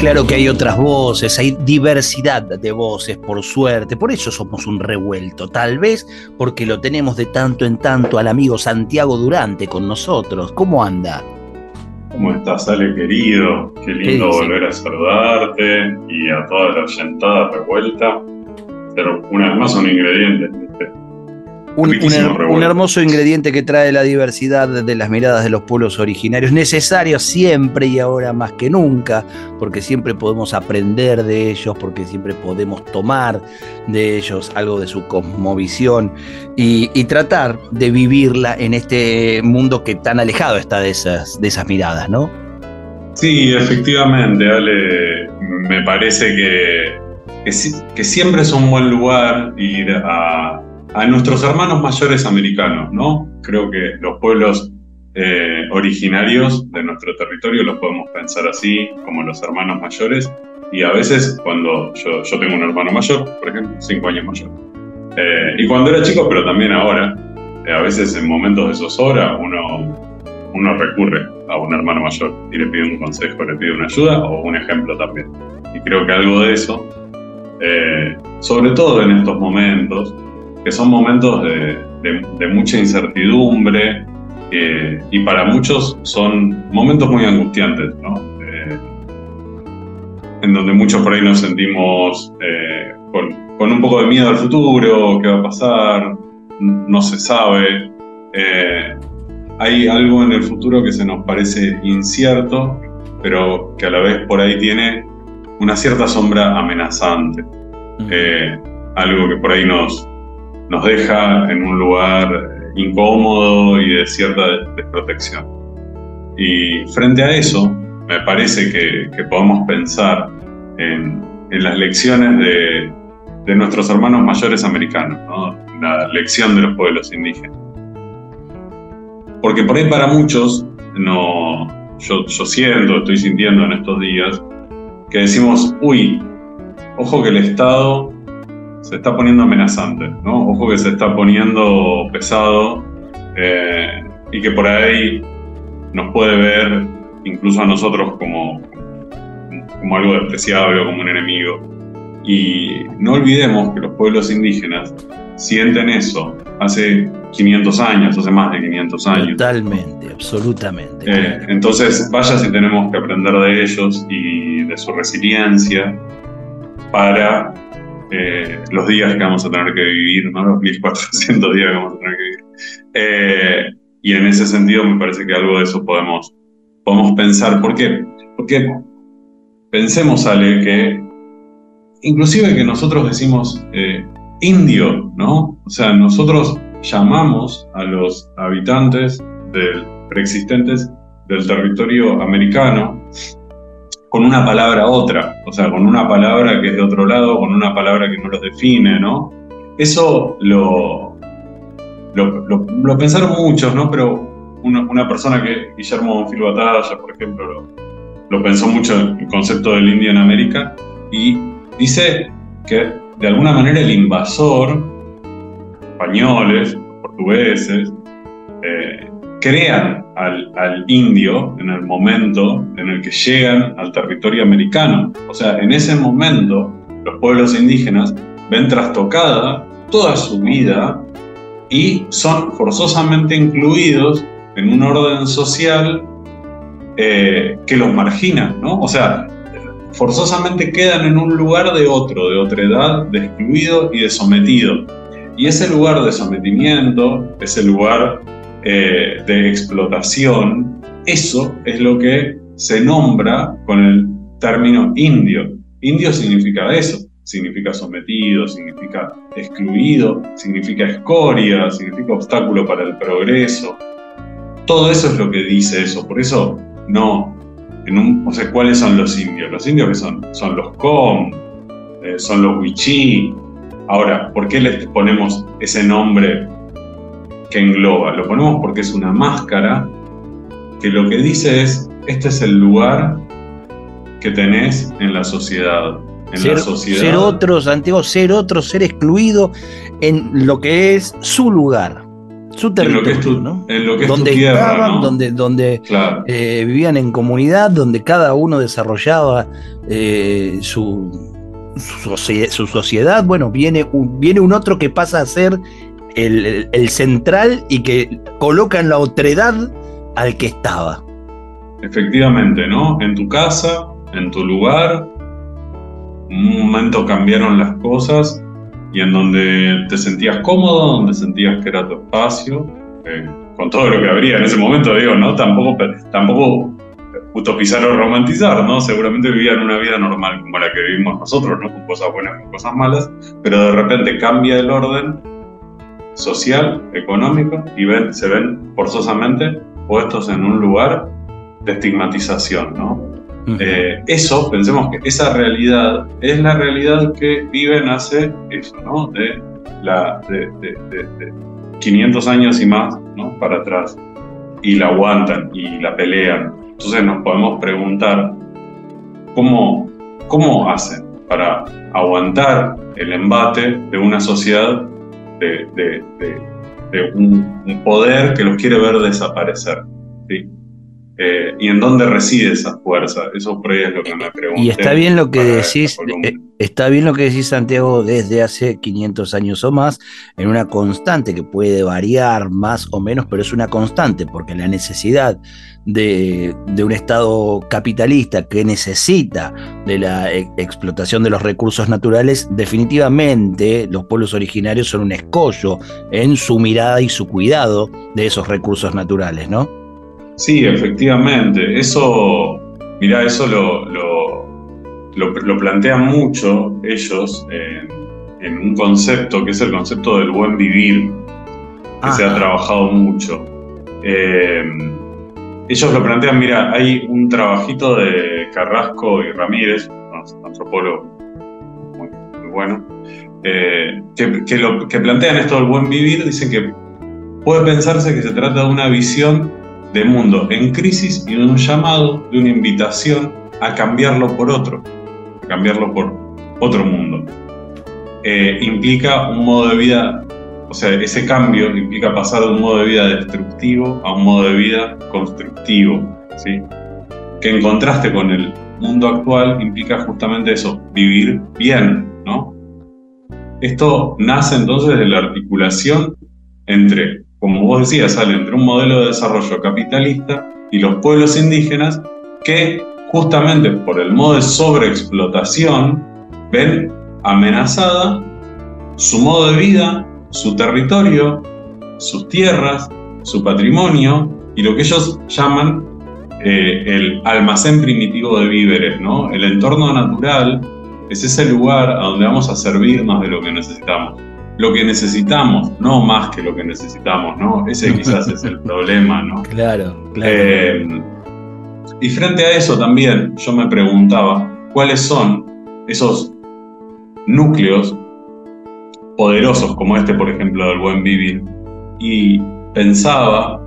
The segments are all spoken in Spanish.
Claro que hay otras voces, hay diversidad de voces, por suerte, por eso somos un revuelto, tal vez porque lo tenemos de tanto en tanto al amigo Santiago Durante con nosotros. ¿Cómo anda? ¿Cómo estás, Ale querido? Qué lindo volver a saludarte y a toda la oyentada revuelta. Pero una vez más un ingrediente un, hermoso ingrediente que trae la diversidad de las miradas de los pueblos originarios, necesario siempre y ahora más que nunca, porque siempre podemos aprender de ellos, porque siempre podemos tomar de ellos algo de su cosmovisión y, tratar de vivirla en este mundo que tan alejado está de esas, de esas miradas, ¿no? Sí, efectivamente, Ale, me parece que, que siempre es un buen lugar ir a a nuestros hermanos mayores americanos, ¿no? Creo que los pueblos eh, originarios de nuestro territorio los podemos pensar así, como los hermanos mayores, y a veces cuando yo, yo tengo un hermano mayor, por ejemplo, cinco años mayor, eh, y cuando era chico, pero también ahora, eh, a veces en momentos de zozobra uno, uno recurre a un hermano mayor y le pide un consejo, le pide una ayuda o un ejemplo también. Y creo que algo de eso, sobre todo en estos momentos, que son momentos de, mucha incertidumbre eh, y para muchos son momentos muy angustiantes, ¿no? Eh, en donde muchos por ahí nos sentimos eh, con, un poco de miedo al futuro, qué va a pasar, no se sabe. hay algo en el futuro que se nos parece incierto, pero que a la vez por ahí tiene una cierta sombra amenazante. algo que por ahí nos, nos deja en un lugar incómodo y de cierta desprotección. Y frente a eso, me parece que, podemos pensar en, las lecciones de, nuestros hermanos mayores americanos, la lección de los pueblos indígenas. Porque por ahí para muchos, no, yo, yo siento, estoy sintiendo en estos días, que decimos, uy, ojo que el Estado se está poniendo amenazante, ¿no? Ojo que se está poniendo pesado eh, y que por ahí nos puede ver incluso a nosotros como, como algo despreciable o como un enemigo. Y no olvidemos que los pueblos indígenas sienten eso hace 500 años, hace más de 500 años. Totalmente, absolutamente. Eh, entonces, vaya si tenemos que aprender de ellos y de su resiliencia para eh, los días que vamos a tener que vivir, ¿no? los 1400 días que vamos a tener que vivir. Eh, y en ese sentido me parece que algo de eso podemos, podemos pensar. ¿Por qué? Porque pensemos, Ale, que inclusive que nosotros decimos eh, indio, ¿no? O sea, nosotros llamamos a los habitantes preexistentes del territorio americano con una palabra otra, o sea, con una palabra que es de otro lado, con una palabra que no los define, ¿no? Eso lo, lo, pensaron muchos, ¿no? Pero una, persona que, Guillermo Bonfil Batalla, por ejemplo, lo, pensó mucho el concepto del indio en América y dice que de alguna manera el invasor, españoles, portugueses, eh, crean al, indio en el momento en el que llegan al territorio americano. O sea, en ese momento los pueblos indígenas ven trastocada toda su vida y son forzosamente incluidos en un orden social eh, que los margina, ¿no? O sea, forzosamente quedan en un lugar de otro, de otra edad, de excluido y de sometido. Y ese lugar de sometimiento, ese lugar eh, de explotación, eso es lo que se nombra con el término indio. Indio significa eso, significa sometido, significa excluido, significa escoria, significa obstáculo para el progreso. Todo eso es lo que dice eso, por eso no, en un, o sea, ¿cuáles son los indios? Los indios que son, son los com, eh, son los wichí, Ahora, ¿por qué le ponemos ese nombre que engloba? Lo ponemos porque es una máscara que lo que dice es, este es el lugar que tenés en la sociedad. En ser, la sociedad. ser otro, Santiago, ser otro, ser excluido en lo que es su lugar, su territorio, en lo que es tu, ¿no? en lo que es donde tu tierra, estaban, ¿no? donde, donde Claro. eh, vivían en comunidad, donde cada uno desarrollaba eh, su, su, socie- su sociedad. Bueno, viene un, viene un otro que pasa a ser el, central y que coloca en la otredad al que estaba. Efectivamente, ¿no? En tu casa, en tu lugar, un momento cambiaron las cosas y en donde te sentías cómodo, donde sentías que era tu espacio, eh, con todo lo que habría en ese momento, digo, ¿no? Tampoco, tampoco utopizar o romantizar, ¿no? Seguramente vivían una vida normal como la que vivimos nosotros, ¿no? Con cosas buenas, con cosas malas, pero de repente cambia el orden social, económico, y ven, se ven forzosamente puestos en un lugar de estigmatización, ¿no? Eh, eso, pensemos que esa realidad es la realidad que viven hace eso, ¿no? De, la, de- de- de 500 años y más, ¿no? Para atrás. Y la aguantan y la pelean. Entonces nos podemos preguntar, ¿cómo, cómo hacen para aguantar el embate de una sociedad, de, de- de- un, un poder que los quiere ver desaparecer? ¿sí? Eh, ¿Y en dónde reside esa fuerza? Eso por ahí es lo que me pregunto. Y está bien lo que decís, eh, está bien lo que decís Santiago desde hace 500 años o más, en una constante que puede variar más o menos, pero es una constante, porque la necesidad de, de un Estado capitalista que necesita de la e- explotación de los recursos naturales, definitivamente los pueblos originarios son un escollo en su mirada y su cuidado de esos recursos naturales, ¿no? Sí, efectivamente. Eso, mira, eso lo, lo, lo, lo plantean mucho ellos en, en un concepto que es el concepto del buen vivir, que se ha trabajado mucho. Eh, ellos lo plantean, mira, hay un trabajito de Carrasco y Ramírez, unos antropólogos muy, muy buenos, eh, que, que lo, que plantean esto del buen vivir, dicen que puede pensarse que se trata de una visión de mundo en crisis y de un llamado, de una invitación a cambiarlo por otro, a cambiarlo por otro mundo. Eh, implica un modo de vida, o sea, ese cambio implica pasar de un modo de vida destructivo a un modo de vida constructivo, ¿sí? Que en contraste con el mundo actual implica justamente eso, vivir bien, ¿no? Esto nace entonces de la articulación entre, como vos decías, sale entre un modelo de desarrollo capitalista y los pueblos indígenas que justamente por el modo de sobreexplotación ven amenazada su modo de vida, su territorio, sus tierras, su patrimonio y lo que ellos llaman eh, el almacén primitivo de víveres, ¿no? El entorno natural es ese lugar a donde vamos a servirnos de lo que necesitamos. Lo que necesitamos, no más que lo que necesitamos, ¿no? Ese quizás es el problema, ¿no? Claro, claro. Eh, y frente a eso también yo me preguntaba cuáles son esos núcleos poderosos como este, por ejemplo, del buen vivir. Y pensaba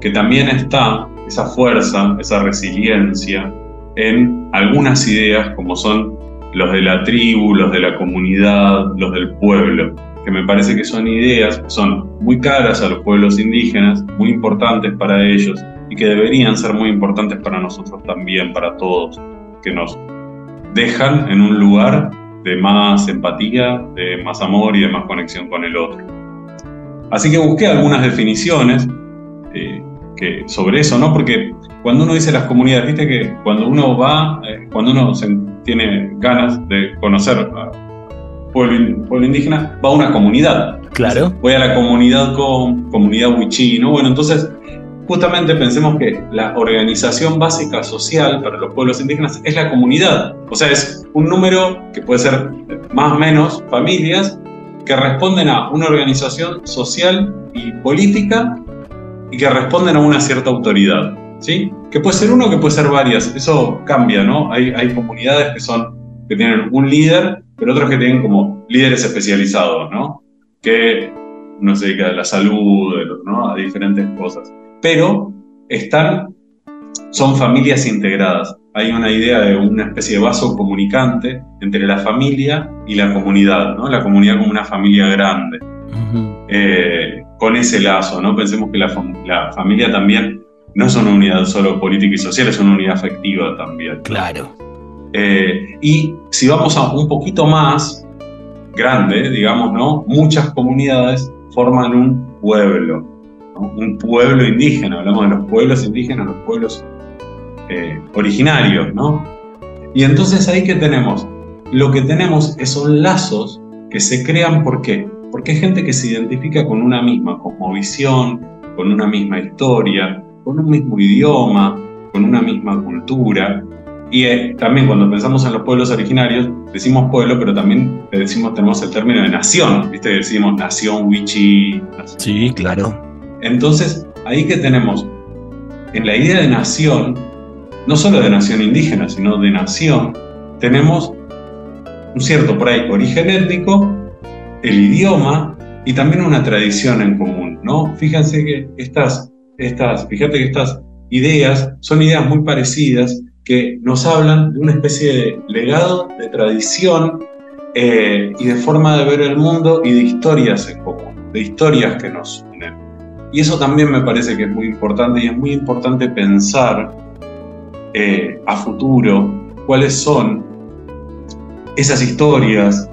que también está esa fuerza, esa resiliencia en algunas ideas como son los de la tribu, los de la comunidad, los del pueblo, que me parece que son ideas que son muy caras a los pueblos indígenas, muy importantes para ellos y que deberían ser muy importantes para nosotros también, para todos, que nos dejan en un lugar de más empatía, de más amor y de más conexión con el otro. Así que busqué algunas definiciones eh, sobre eso, ¿no? Porque cuando uno dice las comunidades, viste que cuando uno va, eh, cuando uno se, tiene ganas de conocer a pueblo, pueblo indígena, va a una comunidad. Claro. Entonces, voy a la comunidad con comunidad wichí, ¿no? Bueno, entonces justamente pensemos que la organización básica social para los pueblos indígenas es la comunidad. O sea, es un número que puede ser más o menos familias que responden a una organización social y política y que responden a una cierta autoridad. ¿sí? Que puede ser uno, que puede ser varias. Eso cambia, ¿no? Hay, hay comunidades que, son, que tienen un líder pero otros que tienen como líderes especializados, ¿no? Que uno se dedica a la salud, ¿no? A diferentes cosas. Pero están, son familias integradas. Hay una idea de una especie de vaso comunicante entre la familia y la comunidad, ¿no? La comunidad como una familia grande. Eh, con ese lazo, ¿no? Pensemos que la, la familia también no es una unidad solo política y social, es una unidad afectiva también. Claro. Eh, y si vamos a un poquito más grande, digamos, ¿no? Muchas comunidades forman un pueblo, un pueblo indígena, hablamos de los pueblos indígenas, los pueblos eh, originarios, ¿no? Y entonces ahí que tenemos, lo que tenemos son lazos que se crean, ¿por qué? Porque hay gente que se identifica con una misma cosmovisión, con una misma historia, con un mismo idioma, con una misma cultura. Y eh, también cuando pensamos en los pueblos originarios, decimos pueblo, pero también decimos, tenemos el término de nación, ¿viste? Decimos nación, wichi. Sí, claro. Entonces, ahí que tenemos, en la idea de nación, no solo de nación indígena, sino de nación, tenemos un cierto por ahí origen étnico, el idioma y también una tradición en común, ¿no? Fíjense que estas estas, fíjate que estas ideas son ideas muy parecidas que nos hablan de una especie de legado, de tradición eh, y de forma de ver el mundo y de historias en común, de historias que nos unen. Y eso también me parece que es muy importante y es muy importante pensar eh, a futuro cuáles son esas historias,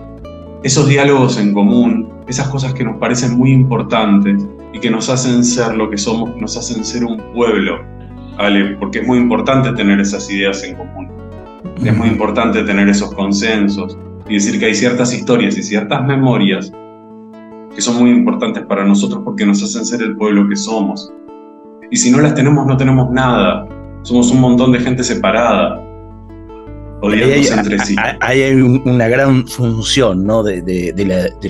esos diálogos en común, esas cosas que nos parecen muy importantes y que nos hacen ser lo que somos, nos hacen ser un pueblo, ¿vale? Porque es muy importante tener esas ideas en común. Es muy importante tener esos consensos y decir que hay ciertas historias y ciertas memorias que son muy importantes para nosotros porque nos hacen ser el pueblo que somos. Y si no las tenemos, no tenemos nada. Somos un montón de gente separada, hay, una gran función ¿no? de,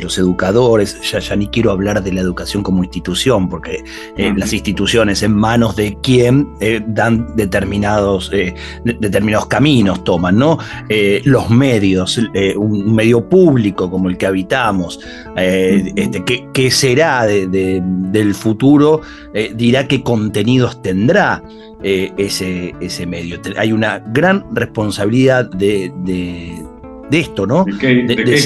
los educadores, ya, ya, ni quiero hablar de la educación como institución, porque eh, las instituciones en manos de quién eh, dan determinados, eh, determinados caminos, toman, ¿no? los medios, un medio público como el que habitamos, este, ¿qué, será del futuro? dirá qué contenidos tendrá. Eh, ese, ese medio. Hay una gran responsabilidad de, esto, ¿no? De,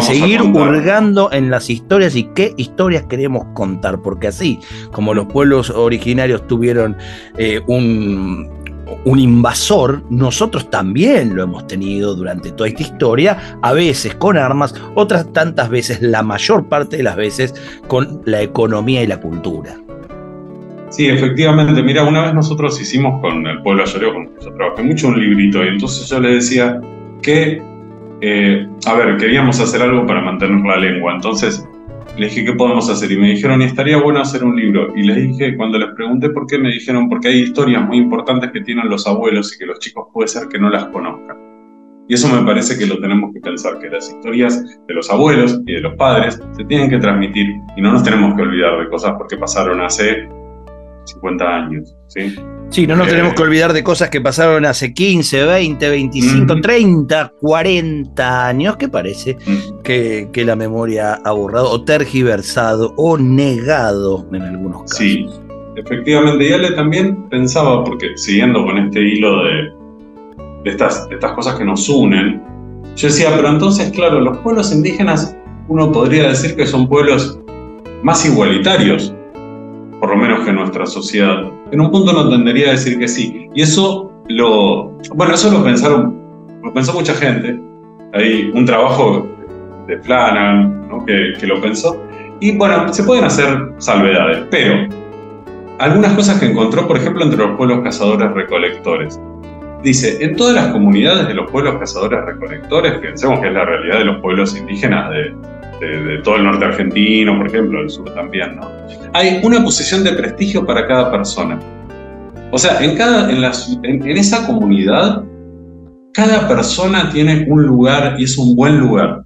seguir hurgando en las historias y qué historias queremos contar, porque así como los pueblos originarios tuvieron eh, un, un invasor, nosotros también lo hemos tenido durante toda esta historia, a veces con armas, otras tantas veces, la mayor parte de las veces, con la economía y la cultura. Sí, efectivamente. Mira, una vez nosotros hicimos con el pueblo ayoreo, con yo trabajé mucho un librito, y entonces yo le decía que, eh, a ver, queríamos hacer algo para mantener la lengua. Entonces le dije, ¿qué podemos hacer? Y me dijeron, y estaría bueno hacer un libro. Y les dije, cuando les pregunté por qué, me dijeron, porque hay historias muy importantes que tienen los abuelos y que los chicos puede ser que no las conozcan. Y eso me parece que lo tenemos que pensar, que las historias de los abuelos y de los padres se tienen que transmitir y no nos tenemos que olvidar de cosas porque pasaron hace 50 años. ¿sí? Sí, no nos tenemos que olvidar de cosas que pasaron hace 15, 20, 25, 30, 40 años, que parece que, la memoria ha borrado o tergiversado o negado en algunos casos. Sí, efectivamente. Y Ale también pensaba, porque siguiendo con este hilo de, estas, de estas cosas que nos unen, yo decía, pero entonces, claro, los pueblos indígenas, uno podría decir que son pueblos más igualitarios por lo menos que nuestra sociedad. En un punto no tendería a decir que sí. Y eso lo, bueno, eso lo pensaron, lo pensó mucha gente. Hay un trabajo de Flanagan ¿no? que, lo pensó. Y bueno, se pueden hacer salvedades, pero algunas cosas que encontró, por ejemplo, entre los pueblos cazadores recolectores. Dice, en todas las comunidades de los pueblos cazadores recolectores, pensemos que es la realidad de los pueblos indígenas de, todo el norte argentino, por ejemplo, el sur también, ¿no? Hay una posición de prestigio para cada persona. O sea, en, cada, en, en, esa comunidad, cada persona tiene un lugar y es un buen lugar.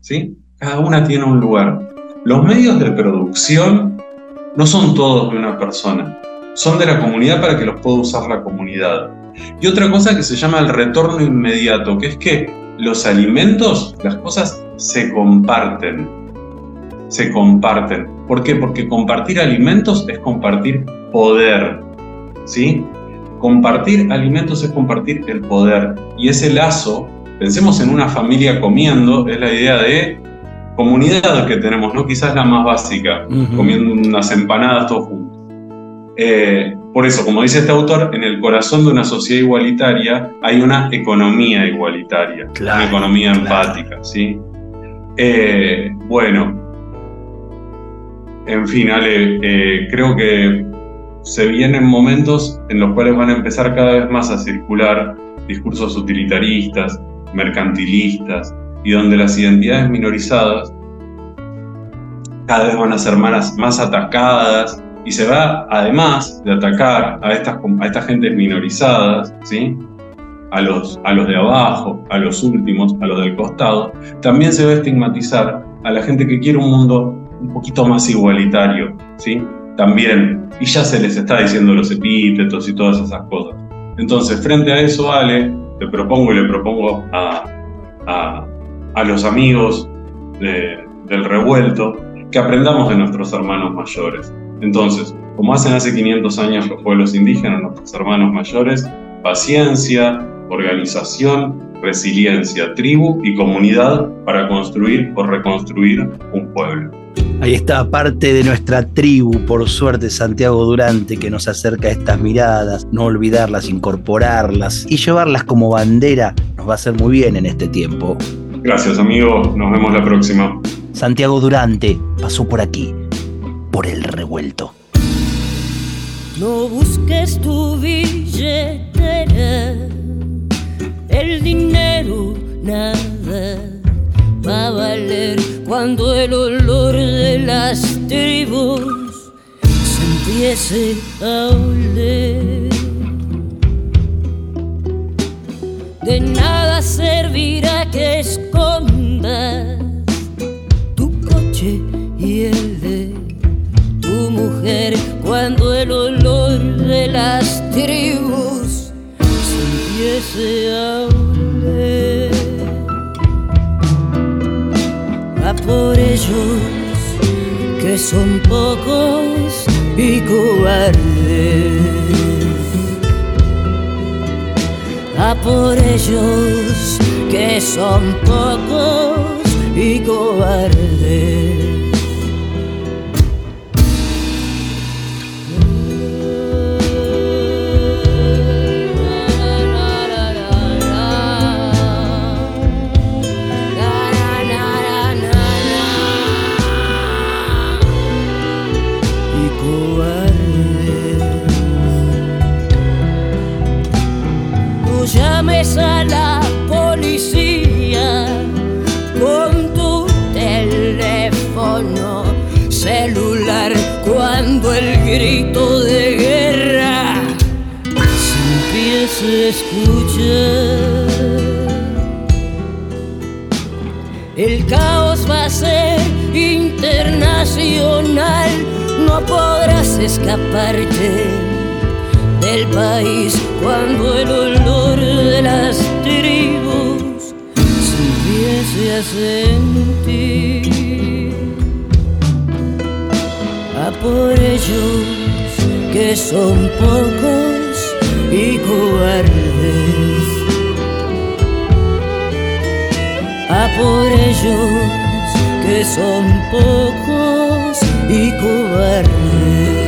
¿Sí? Cada una tiene un lugar. Los medios de producción no son todos de una persona, son de la comunidad para que los pueda usar la comunidad. Y otra cosa que se llama el retorno inmediato, que es que los alimentos, las cosas se comparten. Se comparten. ¿Por qué? Porque compartir alimentos es compartir poder. ¿Sí? Compartir alimentos es compartir el poder. Y ese lazo, pensemos en una familia comiendo, es la idea de comunidad que tenemos, ¿no? Quizás la más básica, comiendo unas empanadas todos juntos. Eh, por eso, como dice este autor, en el corazón de una sociedad igualitaria hay una economía igualitaria, una economía empática, ¿sí? Eh, bueno, en fin, Ale, eh, creo que se vienen momentos en los cuales van a empezar cada vez más a circular discursos utilitaristas, mercantilistas, y donde las identidades minorizadas cada vez van a ser más, más atacadas y se va, además de atacar a estas, a estas gentes minorizadas, ¿sí? a, los, a los de abajo, a los últimos, a los del costado, también se va a estigmatizar a la gente que quiere un mundo un poquito más igualitario, ¿sí? También, y ya se les está diciendo los epítetos y todas esas cosas. Entonces, frente a eso, Ale, te propongo y le propongo a, a, los amigos del revuelto que aprendamos de nuestros hermanos mayores. Entonces, como hacen hace 500 años los pueblos indígenas, nuestros hermanos mayores, paciencia, organización, resiliencia, tribu y comunidad para construir o reconstruir un pueblo. Ahí está parte de nuestra tribu, por suerte, Santiago Durante, que nos acerca a estas miradas, no olvidarlas, incorporarlas y llevarlas como bandera, nos va a hacer muy bien en este tiempo. Gracias, amigo. Nos vemos la próxima. Santiago Durante pasó por aquí, por el revuelto. No busques tu billetera, el dinero nada va a valer cuando el olor de las tribus se empiece a oler. De nada servirá que escondas cuando el olor de las tribus se empiece a oler. A por ellos que son pocos y cobardes a por ellos que son pocos a escuchar. El caos va a ser internacional, no podrás escaparte del país cuando el olor de las tribus se empiece a sentir. A por ellos que son pocos y cobardes. A por ellos que son pocos y cobardes.